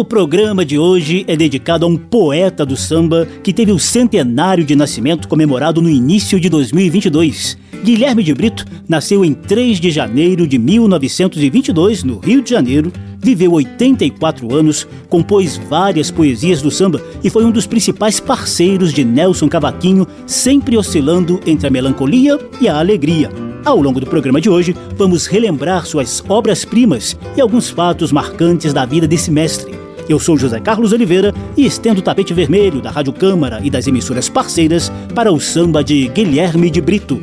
O programa de hoje é dedicado a um poeta do samba que teve o centenário de nascimento comemorado no início de 2022. Guilherme de Brito nasceu em 3 de janeiro de 1922, no Rio de Janeiro, viveu 84 anos, compôs várias poesias do samba e foi um dos principais parceiros de Nelson Cavaquinho, sempre oscilando entre a melancolia e a alegria. Ao longo do programa de hoje, vamos relembrar suas obras-primas e alguns fatos marcantes da vida desse mestre. Eu sou José Carlos Oliveira e estendo o tapete vermelho da Rádio Câmara e das emissoras parceiras para o samba de Guilherme de Brito.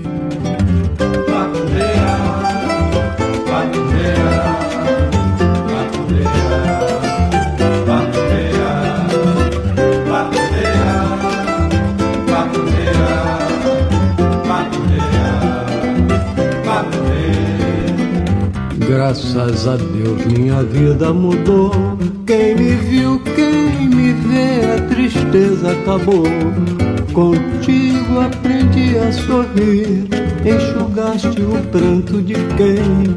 Graças a Deus minha vida mudou. Quem me viu, quem me vê, a tristeza acabou. Contigo aprendi a sorrir, enxugaste o pranto de quem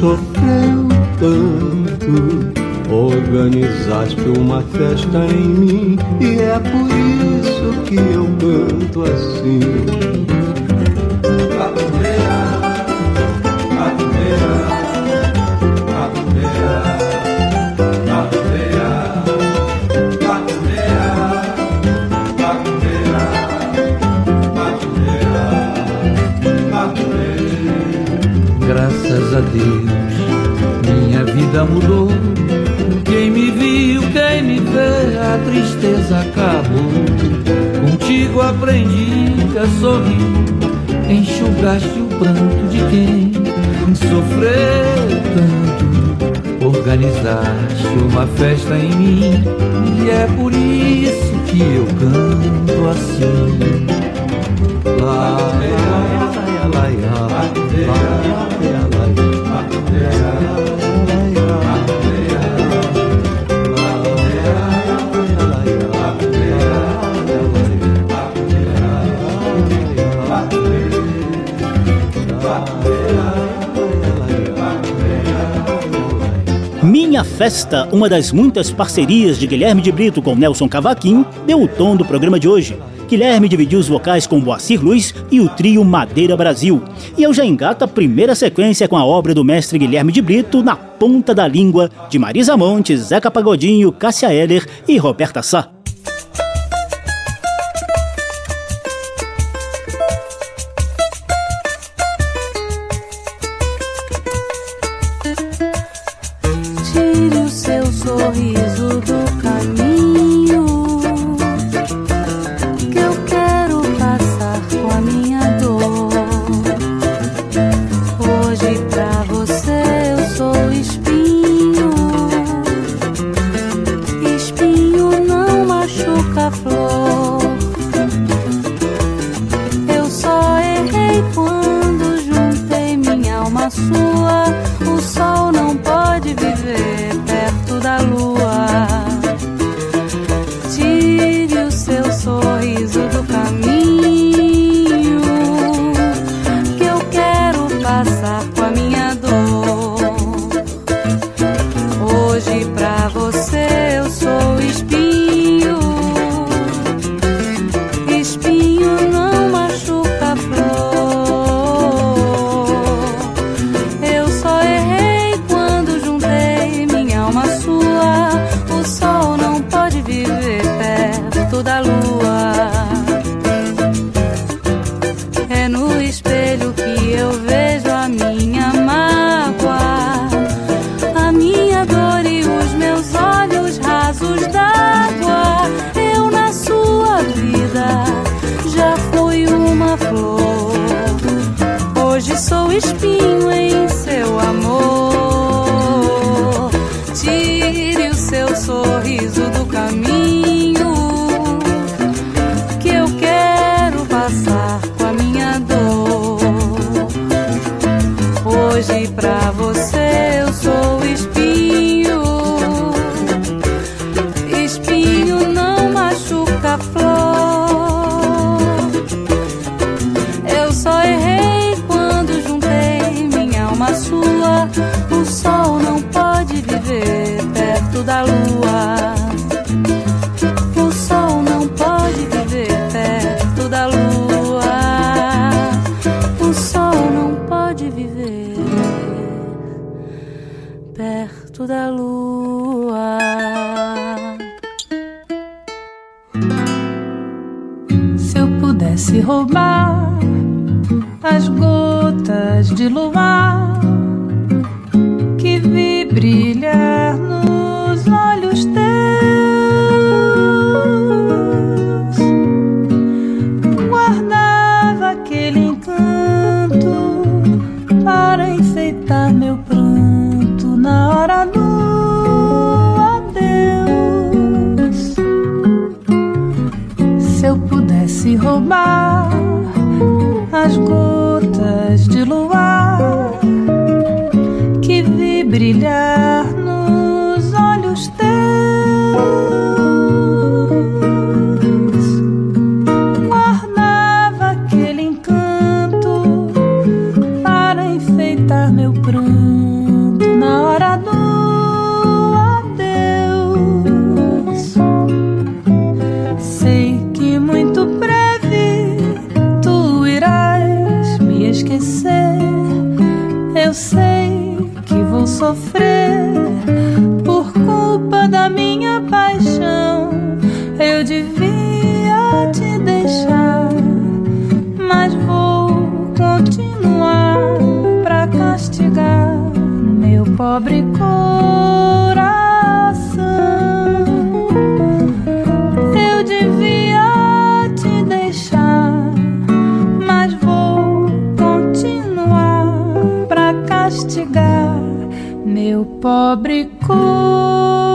sofreu tanto. Organizaste uma festa em mim e é por isso que eu canto assim. Aprendi a sorrir, enxugaste o pranto de quem sofreu tanto. Organizaste uma festa em mim, e é por isso que eu canto assim. Lá, lá, lá, lá, lá, lá, Minha Festa, uma das muitas parcerias de Guilherme de Brito com Nelson Cavaquinho, deu o tom do programa de hoje. Guilherme dividiu os vocais com Boacir Luiz e o trio Madeira Brasil. E eu já engato a primeira sequência com a obra do mestre Guilherme de Brito, Na Ponta da Língua, de Marisa Montes, Zeca Pagodinho, Cássia Heller e Roberta Sá. Meu pobre coração.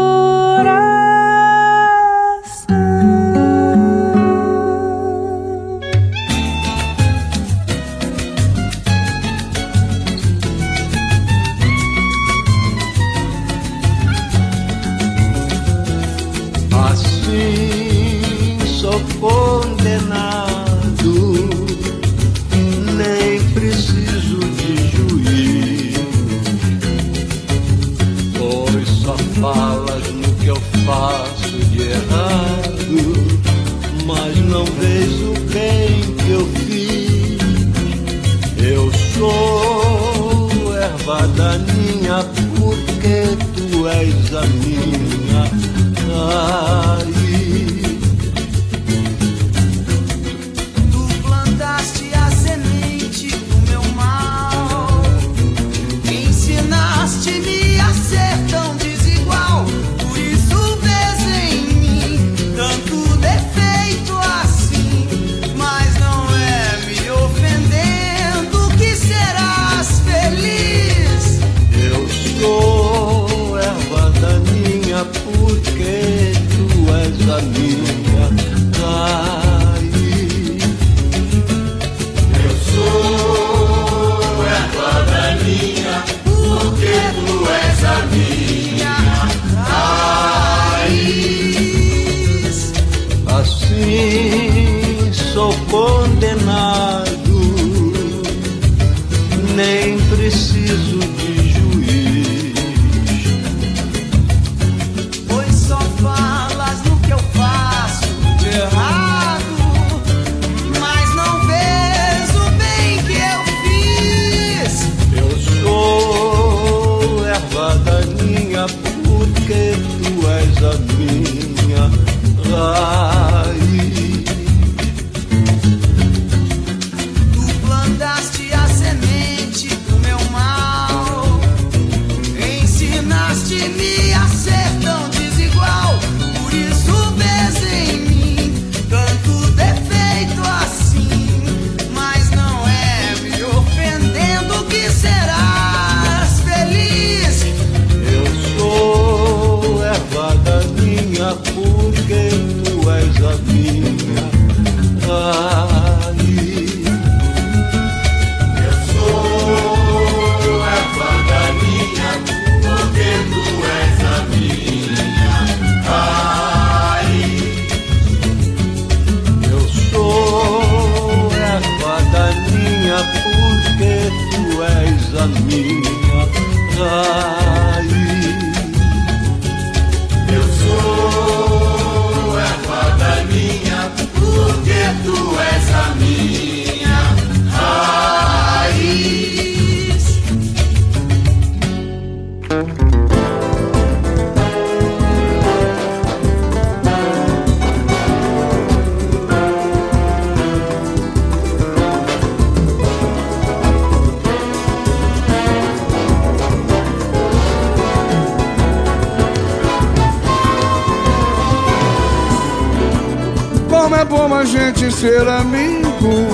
É bom a gente ser amigo.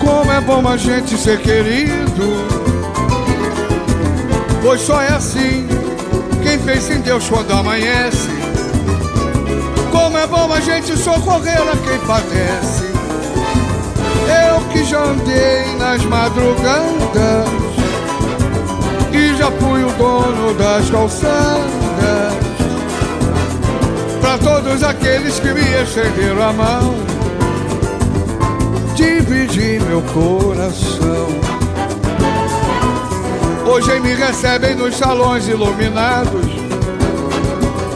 Como é bom a gente ser querido. Pois só é assim quem fez em Deus quando amanhece. Como é bom a gente socorrer a quem padece. Eu que já andei nas madrugadas e já fui o dono das calçadas. Para todos aqueles que me estenderam a mão, dividi meu coração. Hoje me recebem nos salões iluminados,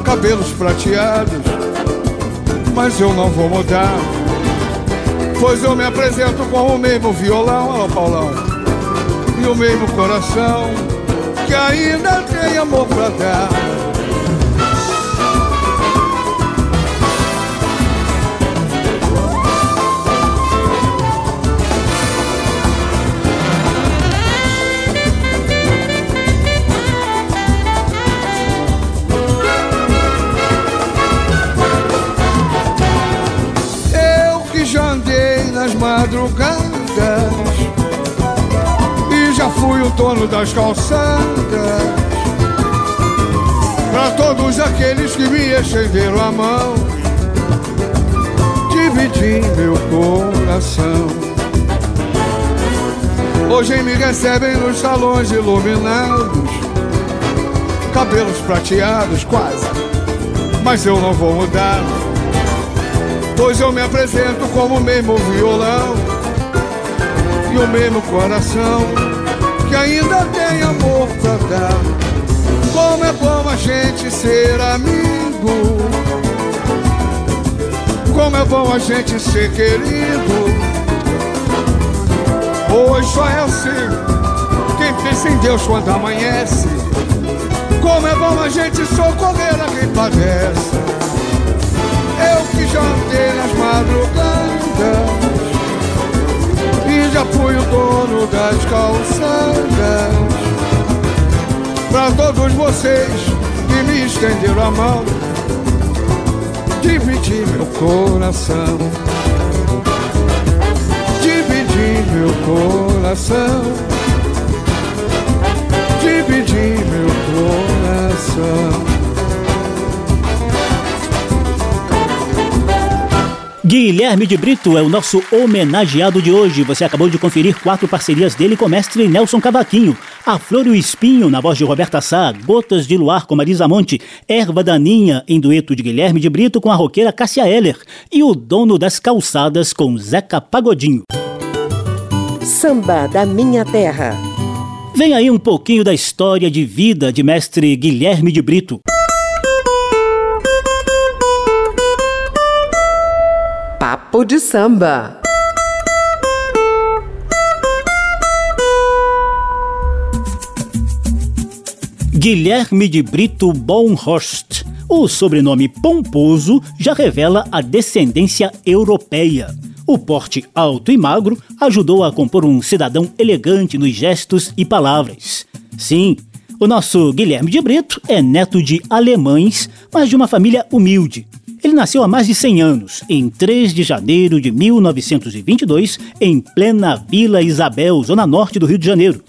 cabelos prateados, mas eu não vou mudar. Pois eu me apresento com o mesmo violão, ó Paulão, e o mesmo coração, que ainda tem amor pra dar. Nas madrugadas e já fui o dono das calçadas. Para todos aqueles que me estenderam a mão, dividi meu coração. Hoje me recebem nos salões iluminados, cabelos prateados quase, mas eu não vou mudar. Pois eu me apresento como o mesmo violão e o mesmo coração que ainda tem amor pra dar. Como é bom a gente ser amigo, como é bom a gente ser querido. Hoje só é assim quem pensa em Deus quando amanhece. Como é bom a gente socorrer a quem padece. Que já andei nas madrugadas. E já fui o dono das calçadas. Pra todos vocês que me estenderam a mão Dividi meu coração. Dividi meu coração. Dividi meu coração Guilherme de Brito é o nosso homenageado de hoje. Você acabou de conferir quatro parcerias dele com o mestre Nelson Cavaquinho. A Flor e o Espinho, na voz de Roberta Sá, Gotas de Luar com Marisa Monte, Erva Daninha, em dueto de Guilherme de Brito com a roqueira Cássia Eller e O Dono das Calçadas com Zeca Pagodinho. Samba da Minha Terra. Vem aí um pouquinho da história de vida de mestre Guilherme de Brito. Papo de samba. Guilherme de Brito Bonhorst. O sobrenome pomposo já revela a descendência europeia. O porte alto e magro ajudou a compor um cidadão elegante nos gestos e palavras. Sim, o nosso Guilherme de Brito é neto de alemães, mas de uma família humilde. Ele nasceu há mais de 100 anos, em 3 de janeiro de 1922, em plena Vila Isabel, zona norte do Rio de Janeiro.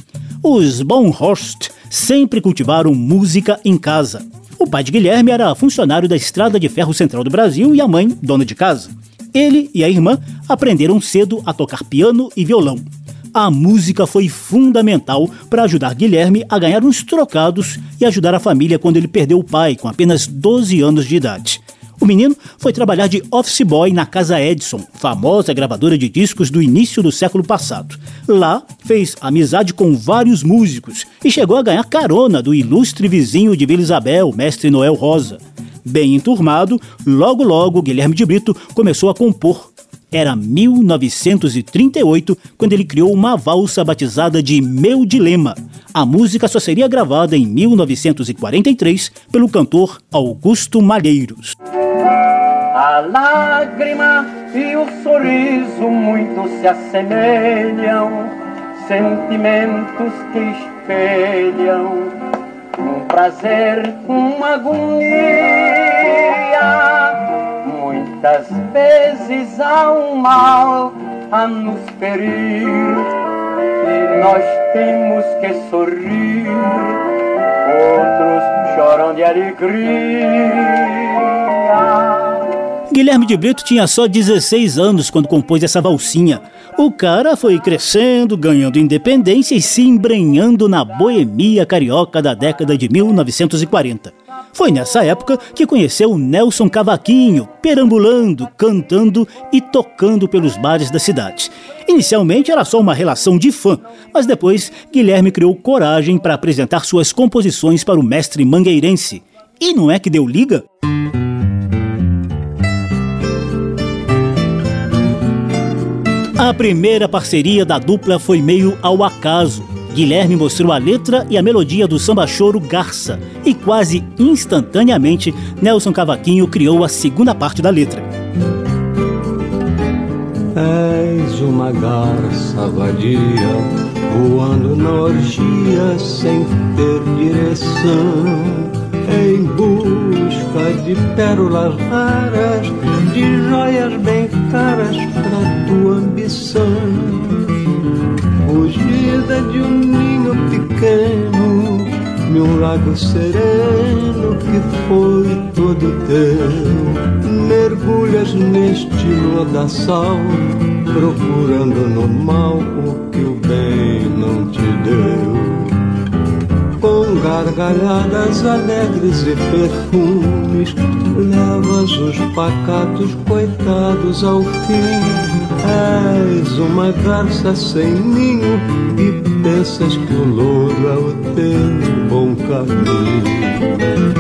Os Bonhorst sempre cultivaram música em casa. O pai de Guilherme era funcionário da Estrada de Ferro Central do Brasil e a mãe, dona de casa. Ele e a irmã aprenderam cedo a tocar piano e violão. A música foi fundamental para ajudar Guilherme a ganhar uns trocados e ajudar a família quando ele perdeu o pai com apenas 12 anos de idade. O menino foi trabalhar de office boy na Casa Edison, famosa gravadora de discos do início do século passado. Lá, fez amizade com vários músicos e chegou a ganhar carona do ilustre vizinho de Vila Isabel, mestre Noel Rosa. Bem enturmado, logo logo Guilherme de Brito começou a compor. Era 1938 quando ele criou uma valsa batizada de Meu Dilema. A música só seria gravada em 1943 pelo cantor Augusto Malheiros. A lágrima e o sorriso muito se assemelham, sentimentos que espelham um prazer, uma agonia, Muitas vezes há um mal a nos ferir e nós temos que sorrir. Outros choram de alegria. Guilherme de Brito tinha só 16 anos quando compôs essa valsinha. O cara foi crescendo, ganhando independência e se embrenhando na boemia carioca da década de 1940. Foi nessa época que conheceu Nelson Cavaquinho, perambulando, cantando e tocando pelos bares da cidade. Inicialmente era só uma relação de fã, mas depois Guilherme criou coragem para apresentar suas composições para o mestre mangueirense. E não é que deu liga? A primeira parceria da dupla foi meio ao acaso. Guilherme mostrou a letra e a melodia do samba choro Garça, e quase instantaneamente Nelson Cavaquinho criou a segunda parte da letra. És uma garça vadia, voando na orgia sem ter direção em busca de pérolas raras, de joias bem caras para tua ambição. Fugida de um ninho pequeno, num lago sereno que foi todo teu. Mergulhas neste lodaçal, procurando no mal o que o bem não te deu com gargalhadas alegres e perfumes, levas os pacatos coitados ao fim. És uma garça sem ninho e pensas que o louro é o teu bom caminho.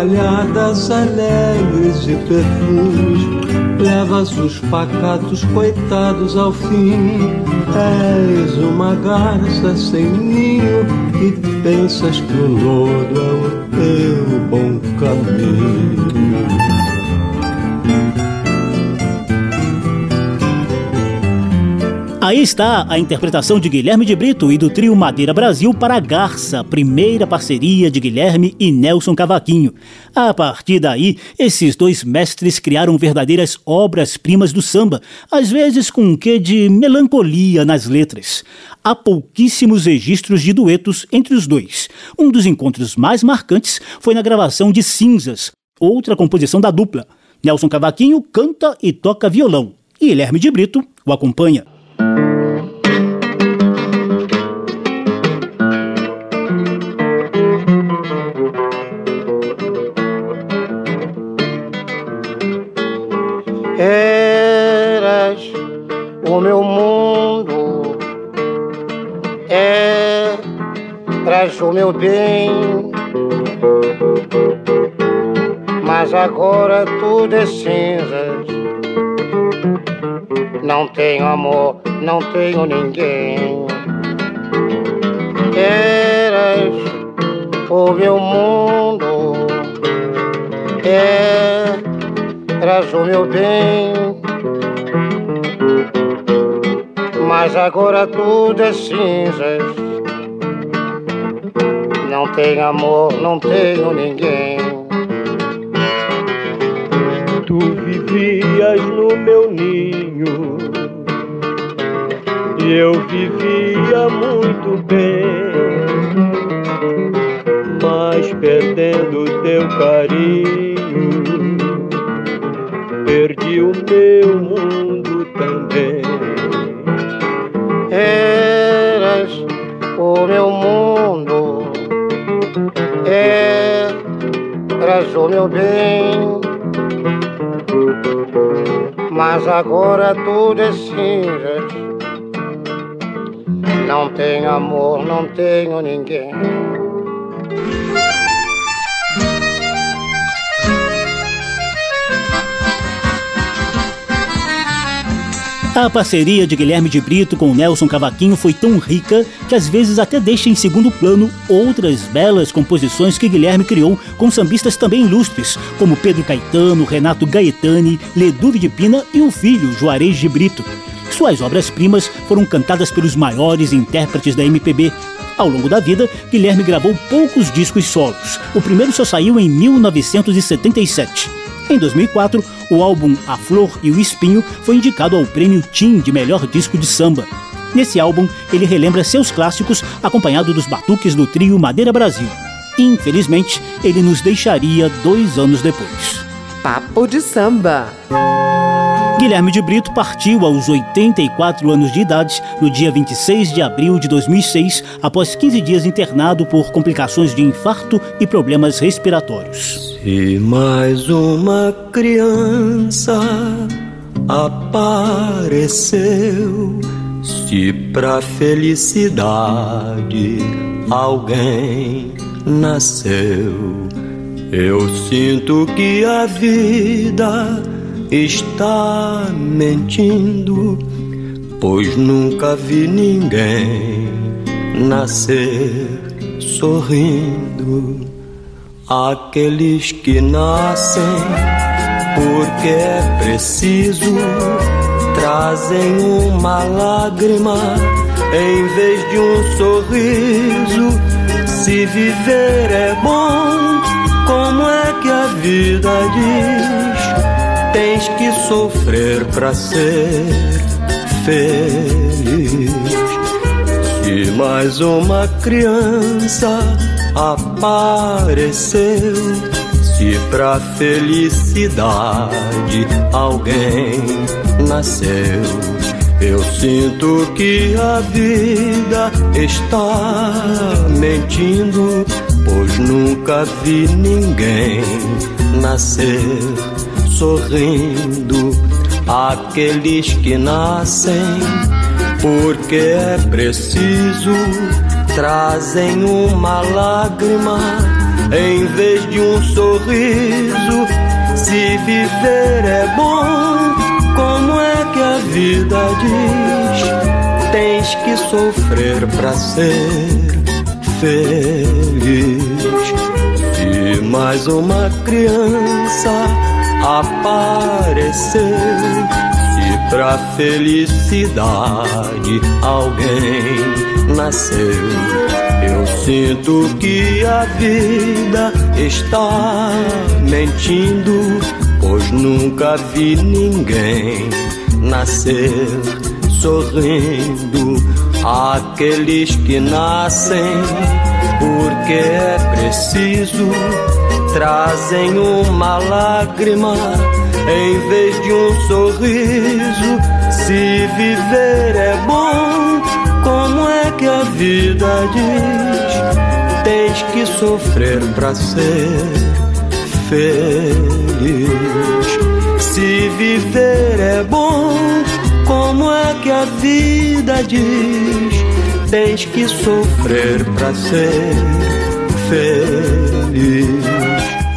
Gargalhadas alegres e perfumes, levas os pacatos coitados ao fim. És uma garça sem ninho e pensas que o lodo é o teu bom caminho. Aí está a interpretação de Guilherme de Brito e do trio Madeira Brasil para Garça, primeira parceria de Guilherme e Nelson Cavaquinho. A partir daí, esses dois mestres criaram verdadeiras obras-primas do samba, às vezes com um quê de melancolia nas letras. Há pouquíssimos registros de duetos entre os dois. Um dos encontros mais marcantes foi na gravação de Cinzas, outra composição da dupla. Nelson Cavaquinho canta e toca violão, e Guilherme de Brito o acompanha. Eras o meu mundo, eras o meu bem, mas agora tudo é cinzas. Não tenho amor não tenho ninguém. Eras o meu mundo, eras o meu bem. Mas agora tudo é cinzas. Não tenho amor, não tenho ninguém. Tu vivias no meu ninho. E eu vivia muito bem, mas perdendo teu carinho, perdi o meu Mas agora tudo é cinzas Não tenho amor, não tenho ninguém. A parceria de Guilherme de Brito com Nelson Cavaquinho foi tão rica que às vezes até deixa em segundo plano outras belas composições que Guilherme criou com sambistas também ilustres, como Pedro Caetano, Renato Gaetani, Leduve de Pina e o filho Juarez de Brito. Suas obras-primas foram cantadas pelos maiores intérpretes da MPB. Ao longo da vida, Guilherme gravou poucos discos solos. O primeiro só saiu em 1977. Em 2004, o álbum A Flor e o Espinho foi indicado ao prêmio Tim de melhor disco de samba. Nesse álbum, ele relembra seus clássicos acompanhado dos batuques do trio Madeira Brasil. Infelizmente, ele nos deixaria dois anos depois. Papo de samba. Guilherme de Brito partiu aos 84 anos de idade no dia 26 de abril de 2006, após 15 dias internado por complicações de infarto e problemas respiratórios. E mais uma criança apareceu, se pra felicidade alguém nasceu. Eu sinto que a vida está mentindo, pois nunca vi ninguém nascer sorrindo. Aqueles que nascem porque é preciso trazem uma lágrima em vez de um sorriso. Se viver é bom, como é que a vida diz? Tens que sofrer para ser feliz. Se mais uma criança apareceu. Se pra felicidade alguém nasceu, eu sinto que a vida está mentindo, pois nunca vi ninguém nascer sorrindo. Aqueles que nascem porque é preciso trazem uma lágrima em vez de um sorriso. Se viver é bom, como é que a vida diz? Tens que sofrer pra ser feliz. Se mais uma criança aparecer, se pra felicidade alguém nasceu. Eu sinto que a vida está mentindo, pois nunca vi ninguém nascer sorrindo. Aqueles que nascem porque é preciso trazem uma lágrima em vez de um sorriso. Se viver é bom a vida diz? Tens que sofrer pra ser feliz. Se viver é bom, como é que a vida diz? Tens que sofrer pra ser feliz.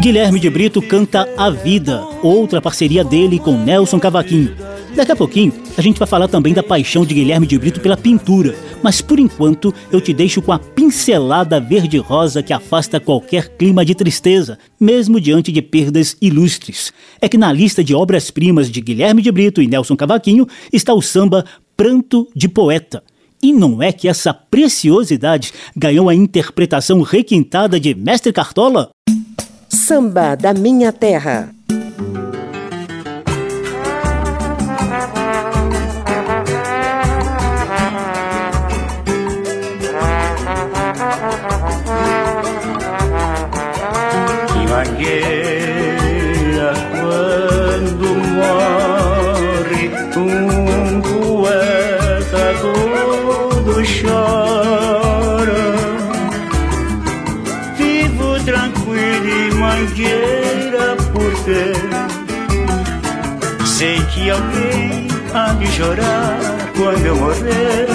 Guilherme de Brito canta A Vida, outra parceria dele com Nelson Cavaquinho. Daqui a pouquinho, a gente vai falar também da paixão de Guilherme de Brito pela pintura, mas por enquanto eu te deixo com a pincelada verde-rosa que afasta qualquer clima de tristeza, mesmo diante de perdas ilustres. É que na lista de obras-primas de Guilherme de Brito e Nelson Cavaquinho está o samba Pranto de Poeta. E não é que essa preciosidade ganhou a interpretação requintada de Mestre Cartola? Samba da Minha Terra. Que alguém há de chorar quando eu morrer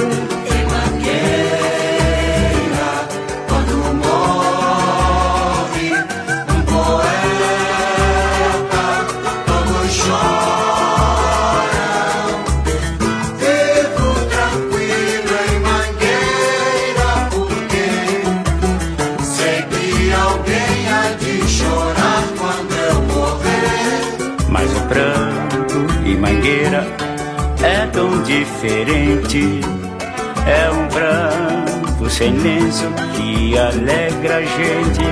diferente. É um pranto sem lenço que alegra a gente.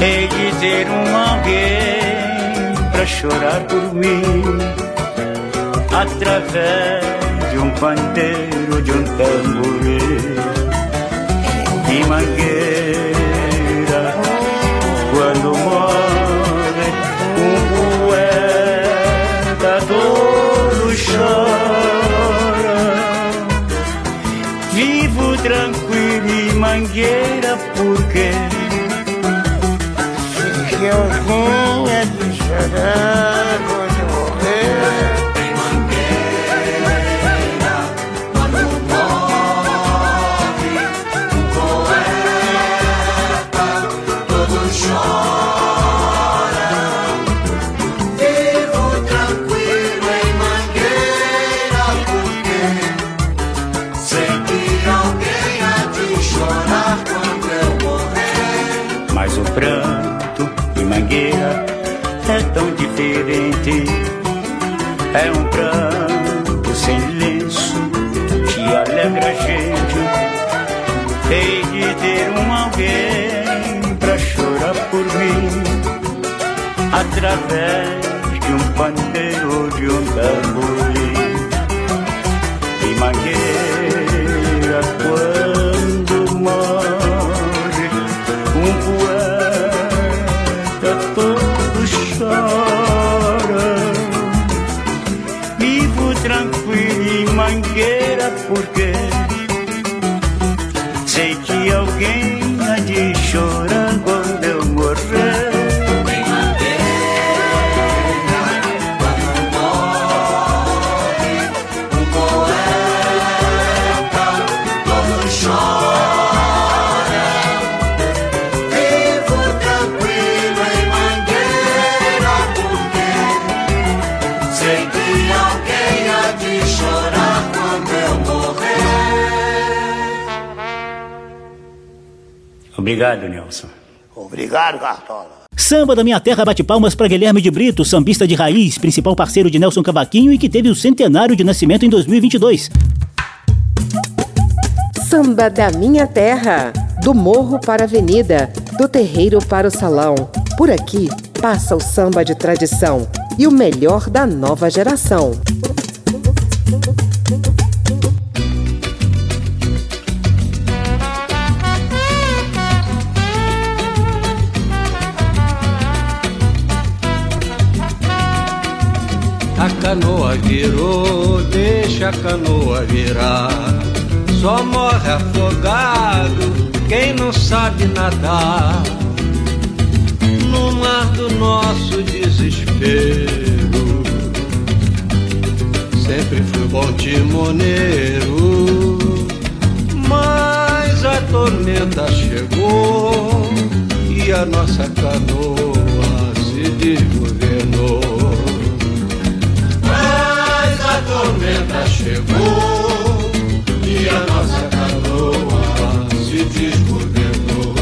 Hei de ter um alguém pra chorar por mim, através de um pandeiro, de um tamborim. E mangueira, porque que eu vinha de chorar tão diferente. É um pranto sem lenço que alegra a gente. Hei de ter um alguém pra chorar por mim, através de um pandeiro, de um tamborim. Obrigado, Nelson. Obrigado, Cartola. Samba da Minha Terra bate palmas para Guilherme de Brito, sambista de raiz, principal parceiro de Nelson Cavaquinho e que teve o centenário de nascimento em 2022. Samba da Minha Terra. Do morro para a avenida, do terreiro para o salão. Por aqui passa o samba de tradição e o melhor da nova geração. A canoa virou, deixa a canoa virar. Só morre afogado quem não sabe nadar. No mar do nosso desespero, sempre fui bom timoneiro. Mas a tormenta chegou e a nossa canoa se desgovernou. Tormenta chegou e a nossa canoa se desgovernou.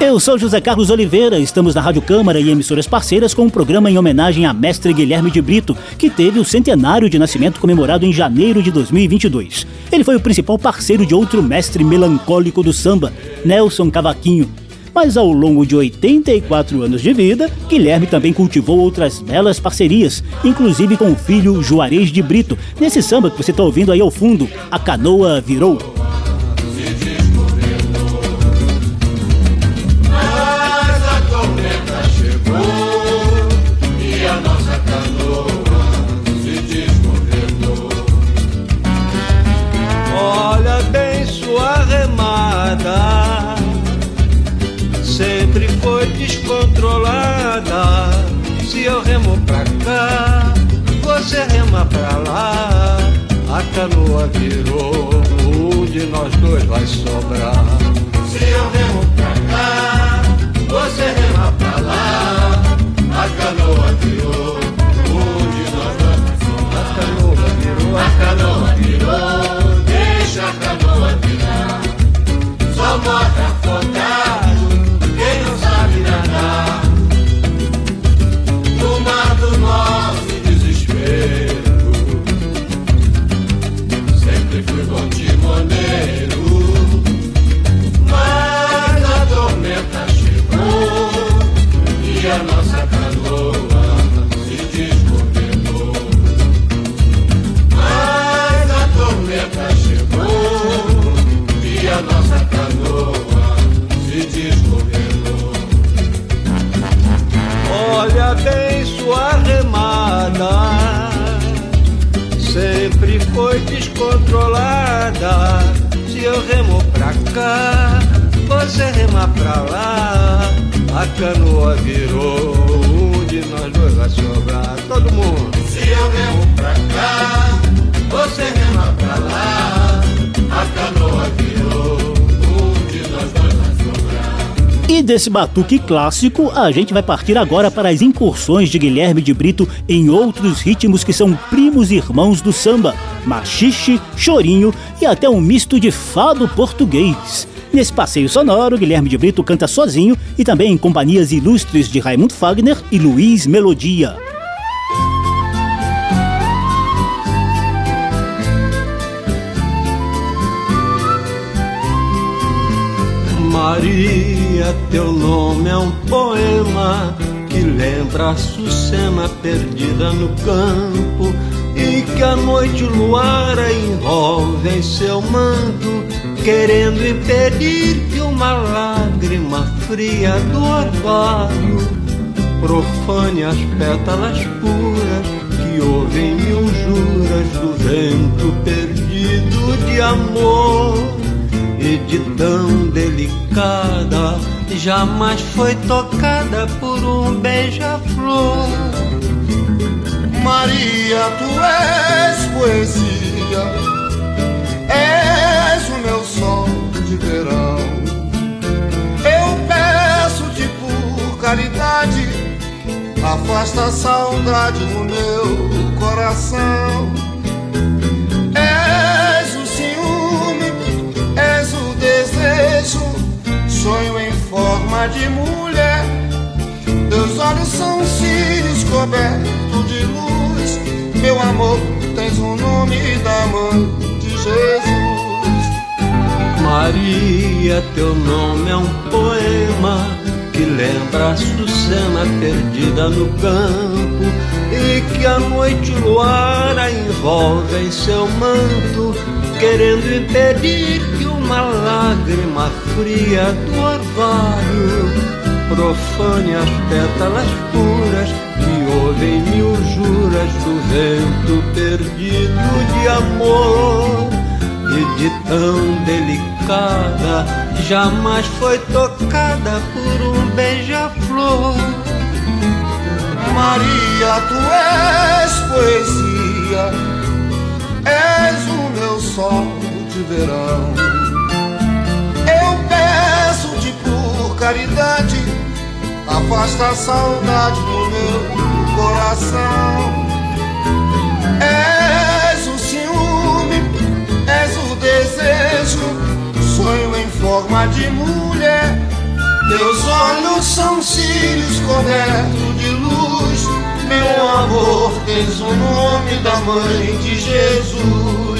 Eu sou José Carlos Oliveira, estamos na Rádio Câmara e emissoras parceiras com um programa em homenagem a mestre Guilherme de Brito, que teve o centenário de nascimento comemorado em janeiro de 2022. Ele foi o principal parceiro de outro mestre melancólico do samba, Nelson Cavaquinho. Mas ao longo de 84 anos de vida, Guilherme também cultivou outras belas parcerias, inclusive com o filho Juarez de Brito, nesse samba que você está ouvindo aí ao fundo, A Canoa Virou. Você rema pra lá. A canoa virou, um de nós dois vai sobrar. Canoa virou, um de nós dois vai sobrar. Todo mundo. Se eu remo pra cá, você rema pra lá. A canoa virou, um de nós dois vai sobrar. E desse batuque clássico, a gente vai partir agora para as incursões de Guilherme de Brito em outros ritmos que são primos irmãos do samba, machixe, chorinho e até um misto de fado português. Nesse passeio sonoro, Guilherme de Brito canta sozinho e também em companhias ilustres de Raimundo Fagner e Luiz Melodia. Maria, teu nome é um poema que lembra a Sucena perdida no campo e que a noite o luar a envolve em seu manto, querendo impedir que uma lágrima fria do orvalho profane as pétalas puras que ouvem mil juras do vento perdido de amor. E de tão delicada jamais foi tocada por um beija-flor. Maria, tu és poesia, sol de verão. Eu peço-te por caridade, afasta a saudade no meu coração. És o ciúme, és o desejo, sonho em forma de mulher. Teus olhos são cílios cobertos de luz. Meu amor, tens o nome da mãe de Jesus. Maria, teu nome é um poema que lembra a Sucena perdida no campo e que a noite o luar a envolve em seu manto, querendo impedir que uma lágrima fria do orvalho profane as pétalas puras que ouvem mil juras do vento perdido de amor e de tão jamais foi tocada por um beija-flor. Maria, tu és poesia, és o meu sol de verão. Eu peço-te por caridade, afasta a saudade do meu coração. És o ciúme, és o desejo, forma de mulher. Teus olhos são cílios cobertos de luz. Meu amor, tens o nome da mãe de Jesus.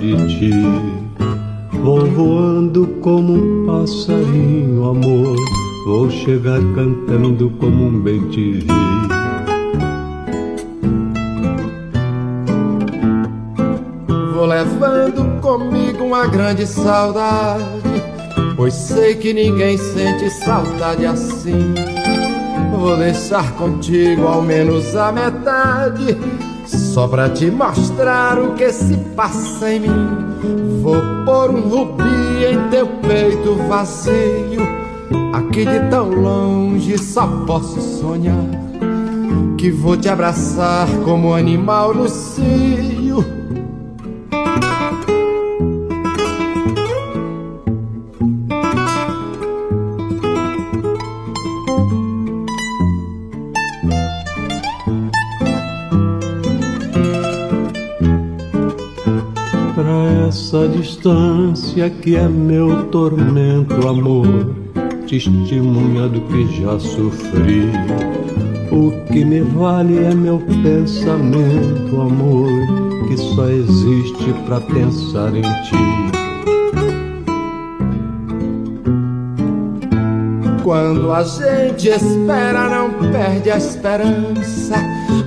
De ti. Vou voando como um passarinho, amor, vou chegar cantando como um bem-te-vi. Vou levando comigo uma grande saudade, pois sei que ninguém sente saudade assim. Vou deixar contigo ao menos a metade, só pra te mostrar o que se passa em mim. Vou pôr um rubi em teu peito vazio, aqui de tão longe só posso sonhar. Que vou te abraçar como animal no cio. Distância que é meu tormento, amor, testemunha do que já sofri. O que me vale é meu pensamento, amor, que só existe pra pensar em ti. Quando a gente espera, não perde a esperança.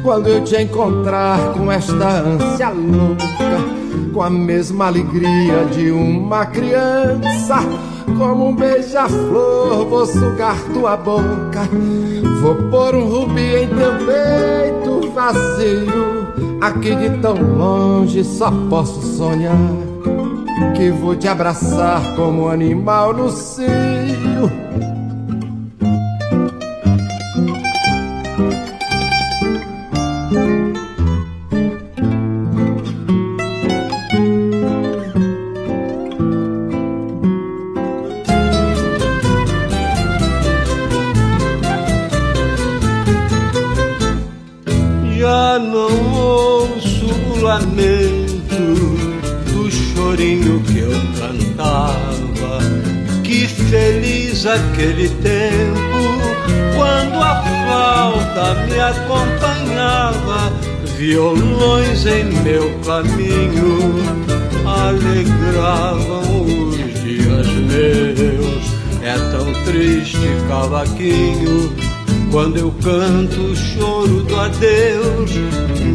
Quando eu te encontrar com esta ânsia louca com a mesma alegria de uma criança. Como um beija-flor, vou sugar tua boca. Vou pôr um rubi em teu peito vazio. Aqui de tão longe só posso sonhar. Que vou te abraçar como um animal no cio. Me acompanhava, violões em meu caminho alegravam os dias meus. É tão triste cavaquinho quando eu canto o choro do adeus.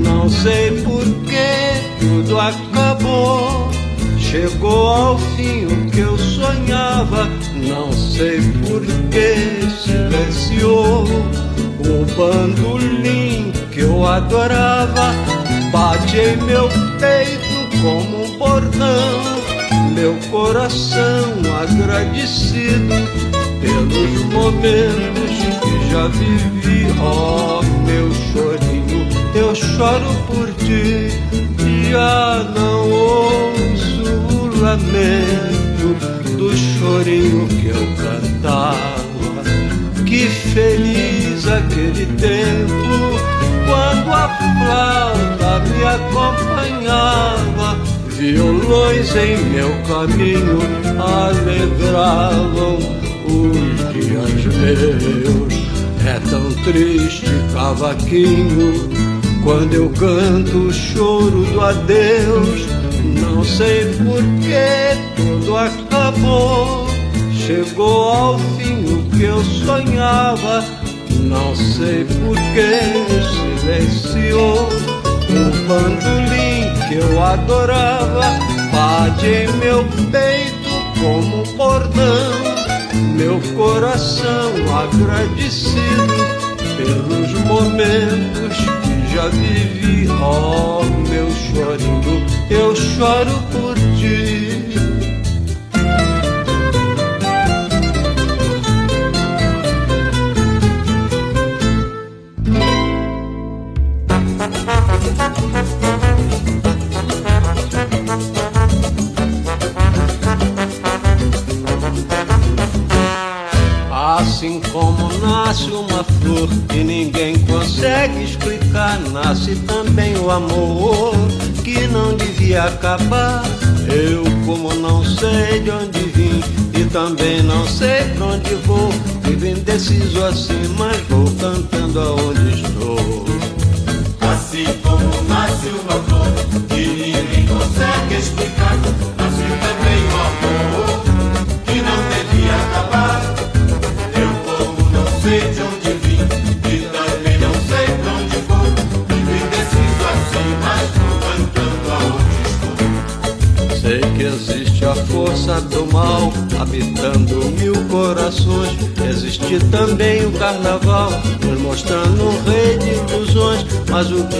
Não sei por que tudo acabou. Chegou ao fim o que eu sonhava não sei por que silenciou o bandolim que eu adorava. Bate em meu peito como um bordão, meu coração agradecido pelos momentos que já vivi. Oh, meu chorinho, eu choro por ti, já não ouço o lamento do chorinho que eu cantava. Que feliz aquele tempo, quando a flauta me acompanhava. Violões em meu caminho alegravam os dias meus. É tão triste, cavaquinho, quando eu canto o choro do adeus. Não sei por que tudo acabou. Chegou ao fim o que eu sonhava. Não sei por que silenciou o bandolim que eu adorava. Bate em meu peito como um cordão. Meu coração agradecido pelos momentos que já vivi. Oh, meu chorinho, eu choro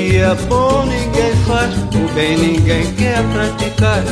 que é bom ninguém faz, o bem ninguém quer praticar.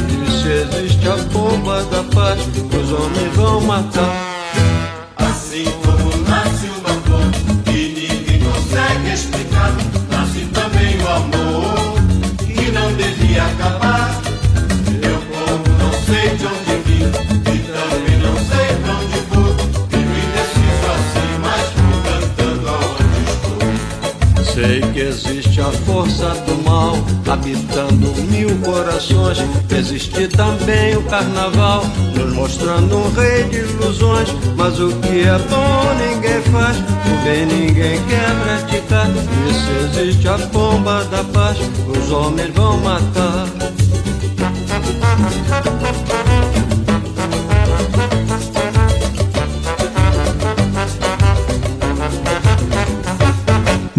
Carnaval, nos mostrando um rei de ilusões. Mas o que é bom ninguém faz, o bem ninguém quer praticar. E se existe a bomba da paz, os homens vão matar.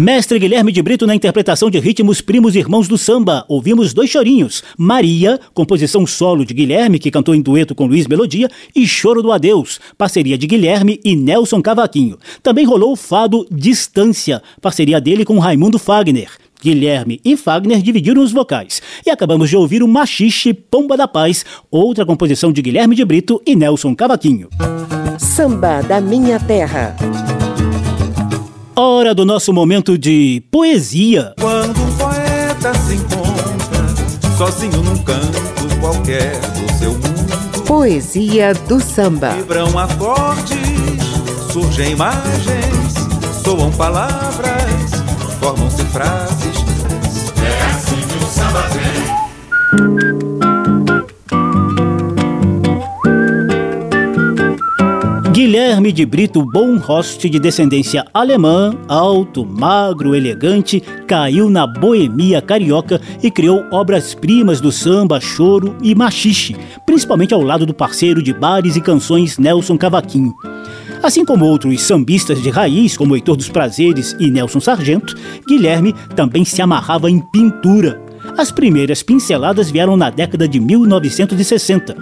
Mestre Guilherme de Brito na interpretação de ritmos primos irmãos do samba. Ouvimos dois chorinhos. Maria, composição solo de Guilherme, que cantou em dueto com Luiz Melodia, e Choro do Adeus, parceria de Guilherme e Nelson Cavaquinho. Também rolou o fado Distância, parceria dele com Raimundo Fagner. Guilherme e Fagner dividiram os vocais. E acabamos de ouvir o Machixe Pomba da Paz, outra composição de Guilherme de Brito e Nelson Cavaquinho. Samba da Minha Terra. Hora do nosso momento de poesia. Quando um poeta se encontra sozinho num canto qualquer do seu mundo, Poesia do samba. vibram acordes, surgem imagens, soam palavras, formam-se frases. É assim que o samba vem. Guilherme de Brito Bonhost, de descendência alemã, alto, magro, elegante, caiu na boemia carioca e criou obras-primas do samba, choro e machixe, principalmente ao lado do parceiro de bares e canções Nelson Cavaquinho. Assim como outros sambistas de raiz, como Heitor dos Prazeres e Nelson Sargento, Guilherme também se amarrava em pintura. As primeiras pinceladas vieram na década de 1960.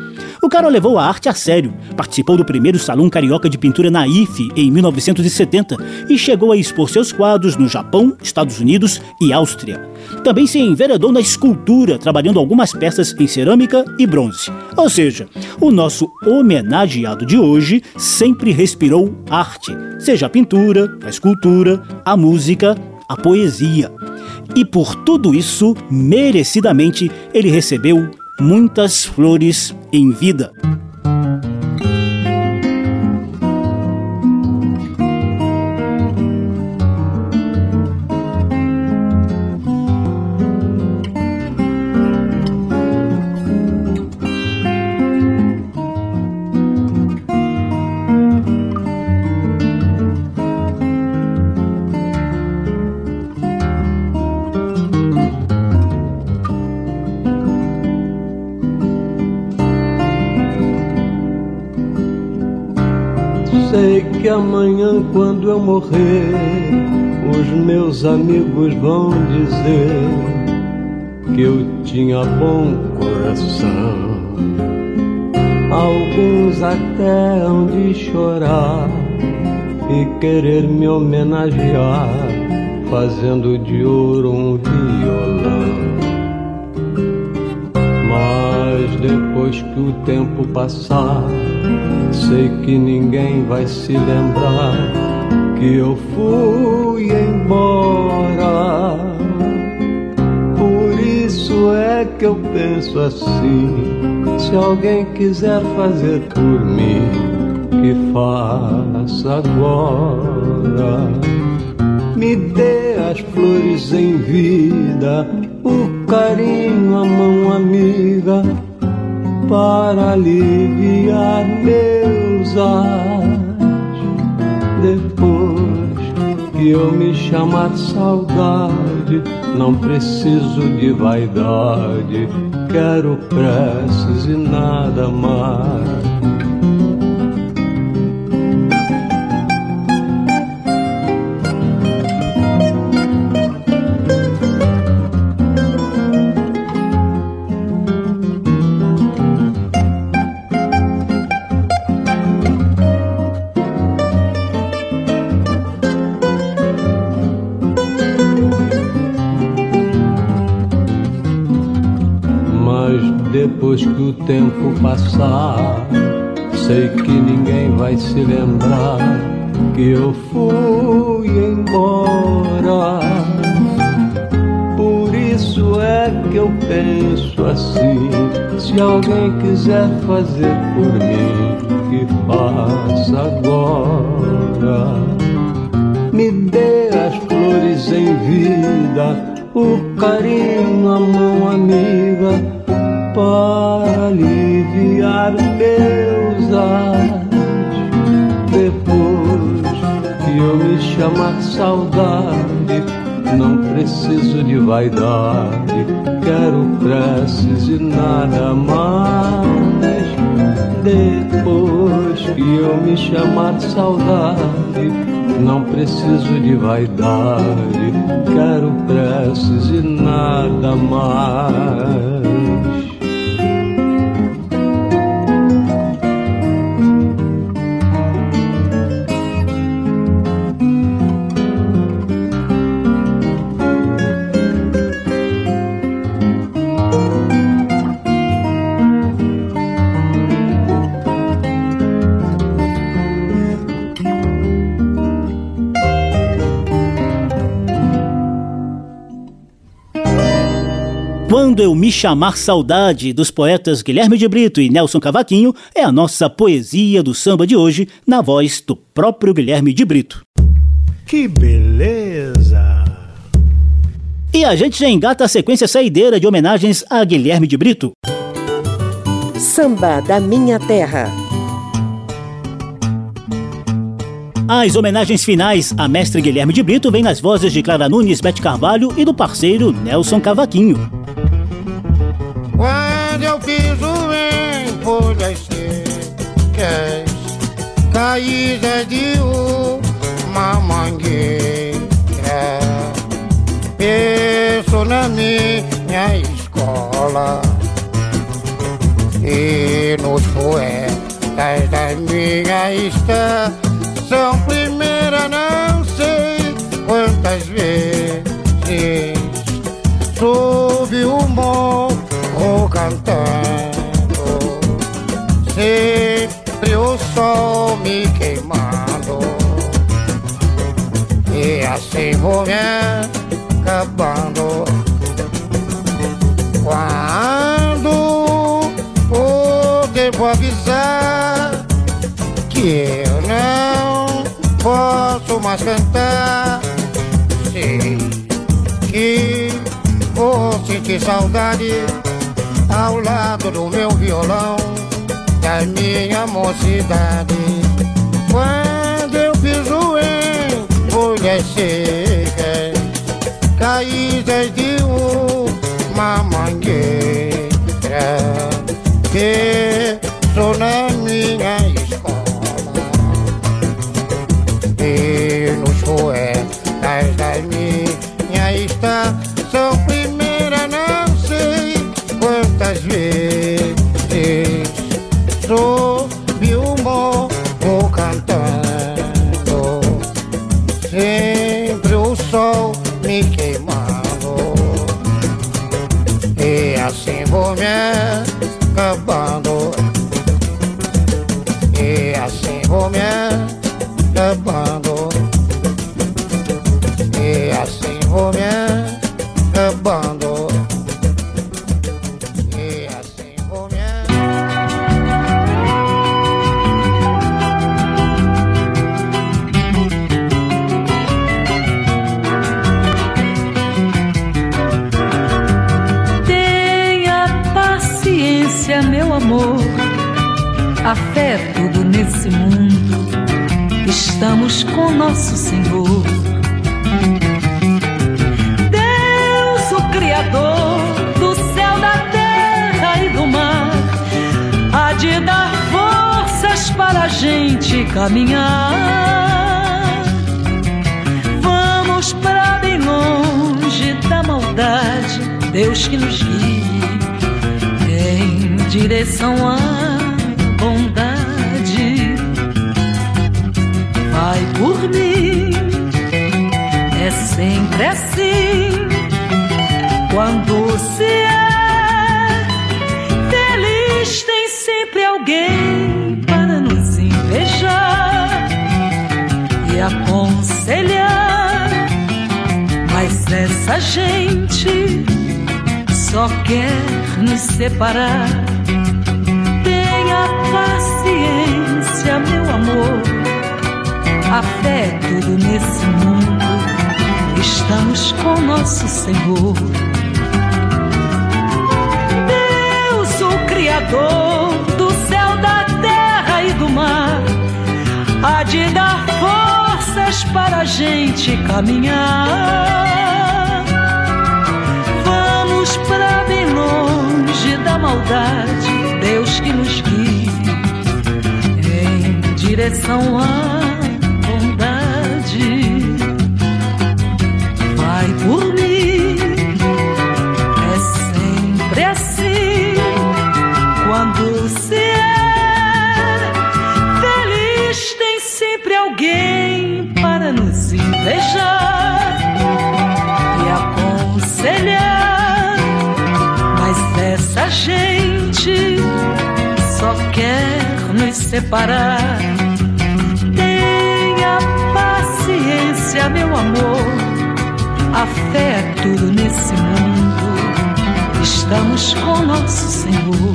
O cara levou a arte a sério, participou do primeiro Salão Carioca de Pintura na IFE em 1970 e chegou a expor seus quadros no Japão, Estados Unidos e Áustria. Também se enveredou na escultura, trabalhando algumas peças em cerâmica e bronze. Ou seja, o nosso homenageado de hoje sempre respirou arte, seja a pintura, a escultura, a música, a poesia. E por tudo isso, merecidamente, ele recebeu muitas flores em vida. Vão dizer que eu tinha bom coração. Alguns até hão de chorar e querer me homenagear, fazendo de ouro um violão. Mas depois que o tempo passar, sei que ninguém vai se lembrar que eu fui embora. Penso assim: se alguém quiser fazer por mim, que faça agora. Me dê as flores em vida, o carinho, a mão amiga para aliviar meus ais. Que eu me chamar saudade, não preciso de vaidade, quero preces e nada mais. Depois que o tempo passar, sei que ninguém vai se lembrar que eu fui embora. Por isso é que eu penso assim: se alguém quiser fazer por mim, que faça agora. Me dê as flores em vida o carinho, a mão amiga aliviar meus ares. Depois que eu me chamar saudade, não preciso de vaidade, quero preces e nada mais. Depois que eu me chamar saudade, não preciso de vaidade, quero preces e nada mais. Quando Eu Me Chamar Saudade, dos poetas Guilherme de Brito e Nelson Cavaquinho, é a nossa poesia do samba de hoje, na voz do próprio Guilherme de Brito. Que beleza! E a gente já engata a sequência saideira de homenagens a Guilherme de Brito. Samba da Minha Terra. As homenagens finais a mestre Guilherme de Brito vêm nas vozes de Clara Nunes, Bete Carvalho e do parceiro Nelson Cavaquinho. Secas, caídas de uma mangueira, penso na minha escola. E nos poetas da minha estação primeira, não sei quantas vezes soube o morro cantando, sempre o sol me queimando, e assim vou me acabando. Quando o tempo avisar que eu não posso mais cantar, sei que vou sentir saudade ao lado do meu violão, da minha mocidade. Quando eu piso em folhas secas, caídas de uma mangueira, que sou na minha Deus que nos guie em direção à bondade. Vai por mim, é sempre assim. Quando se é feliz, tem sempre alguém para nos invejar e aconselhar. Mas essa gente só quer nos separar. Tenha paciência, meu amor. A fé é tudo nesse mundo. estamos com nosso Senhor. Deus, o Criador do céu, da terra e do mar, há de dar forças para a gente caminhar. Pra bem longe da maldade, Deus que nos guie em direção a separar. Tenha paciência, meu amor a fé é tudo nesse mundo. Estamos com nosso Senhor.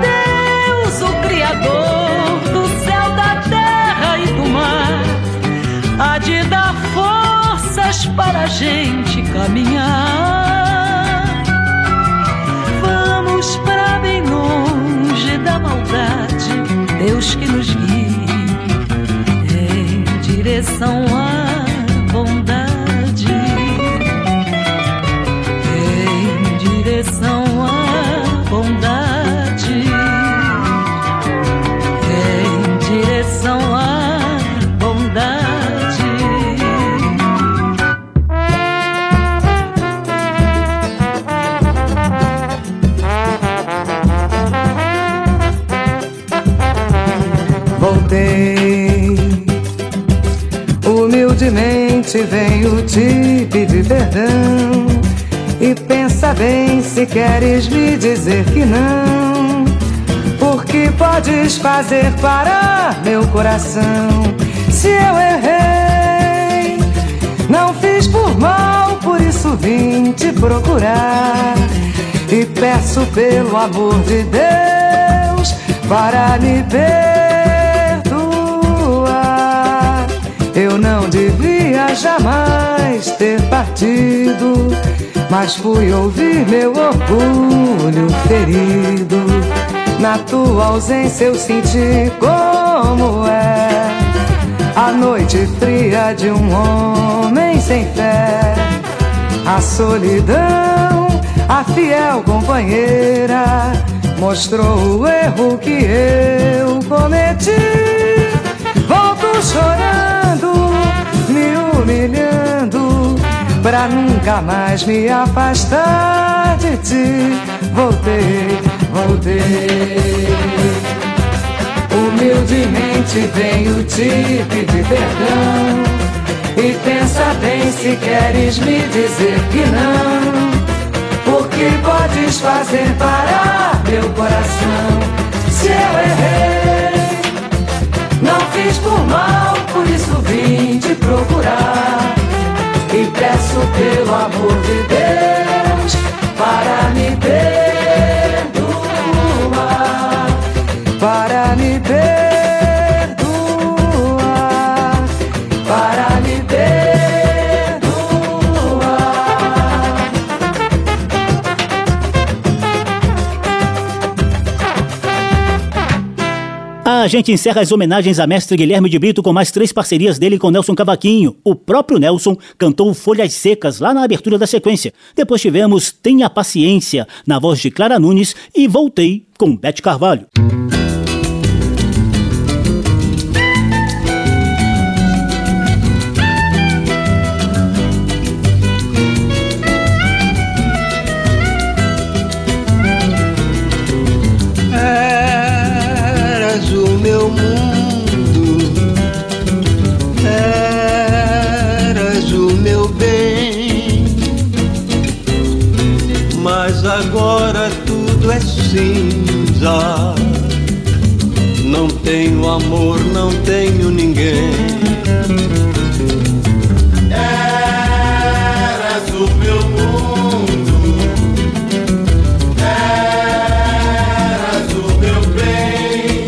Deus, o Criador do céu, da terra e do mar, há de dar forças para a gente caminhar. Deus que nos guie em direção a Humildemente venho te pedir perdão. E pensa bem se queres me dizer que não. Porque podes fazer parar meu coração. Se eu errei, não fiz por mal, por isso vim te procurar. E peço pelo amor de Deus para me perdoar. Jamais ter partido, mas fui ouvir meu orgulho ferido. Na tua ausência eu senti como é a noite fria de um homem sem fé. A solidão, a fiel companheira, mostrou o erro que eu cometi. Volto chorando, pra nunca mais me afastar de ti. Voltei, voltei. Humildemente venho te pedir perdão. E pensa bem se queres me dizer que não. Porque podes fazer parar meu coração se eu errei. Não fiz por mal, por isso vim te procurar. E peço pelo amor de Deus para me perdoar. Para me perdoar. Gente encerra as homenagens a mestre Guilherme de Brito com mais três parcerias dele com Nelson Cavaquinho. O próprio Nelson cantou Folhas Secas lá na abertura da sequência. Depois tivemos Tenha Paciência, na voz de Clara Nunes, e Voltei com Bete Carvalho. Cinza. Não tenho amor, não tenho ninguém. Eras o meu mundo, eras o meu bem,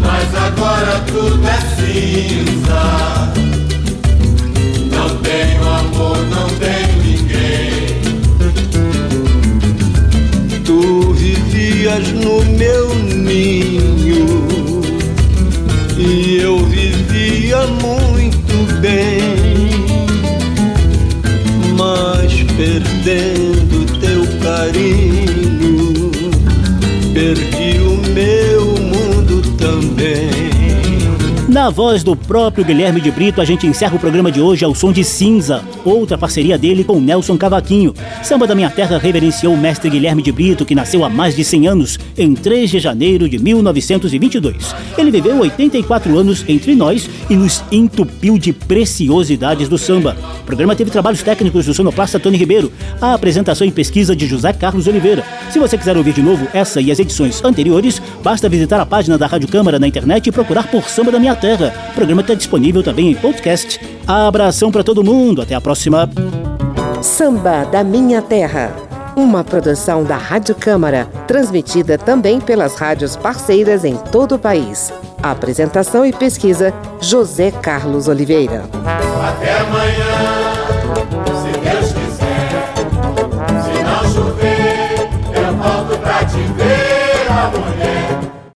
mas agora tudo é cinza. Vivias no meu ninho e eu vivia muito bem, mas perdendo teu carinho, perdi o meu mundo também. Na voz do próprio Guilherme de Brito, a gente encerra o programa de hoje ao som de Cinza, outra parceria dele com Nelson Cavaquinho. Samba da Minha Terra reverenciou o mestre Guilherme de Brito, que nasceu há mais de 100 anos, em 3 de janeiro de 1922. Ele viveu 84 anos entre nós e nos entupiu de preciosidades do samba. O programa teve trabalhos técnicos do sonoplasta Tony Ribeiro, a apresentação e pesquisa de José Carlos Oliveira. Se você quiser ouvir de novo essa e as edições anteriores, basta visitar a página da Rádio Câmara na internet e procurar por Samba da Minha Terra. O programa está disponível também em podcast. Abração para todo mundo, até a próxima. Samba da Minha Terra. Uma produção da Rádio Câmara, transmitida também pelas rádios parceiras em todo o país. Apresentação e pesquisa: José Carlos Oliveira. Até amanhã.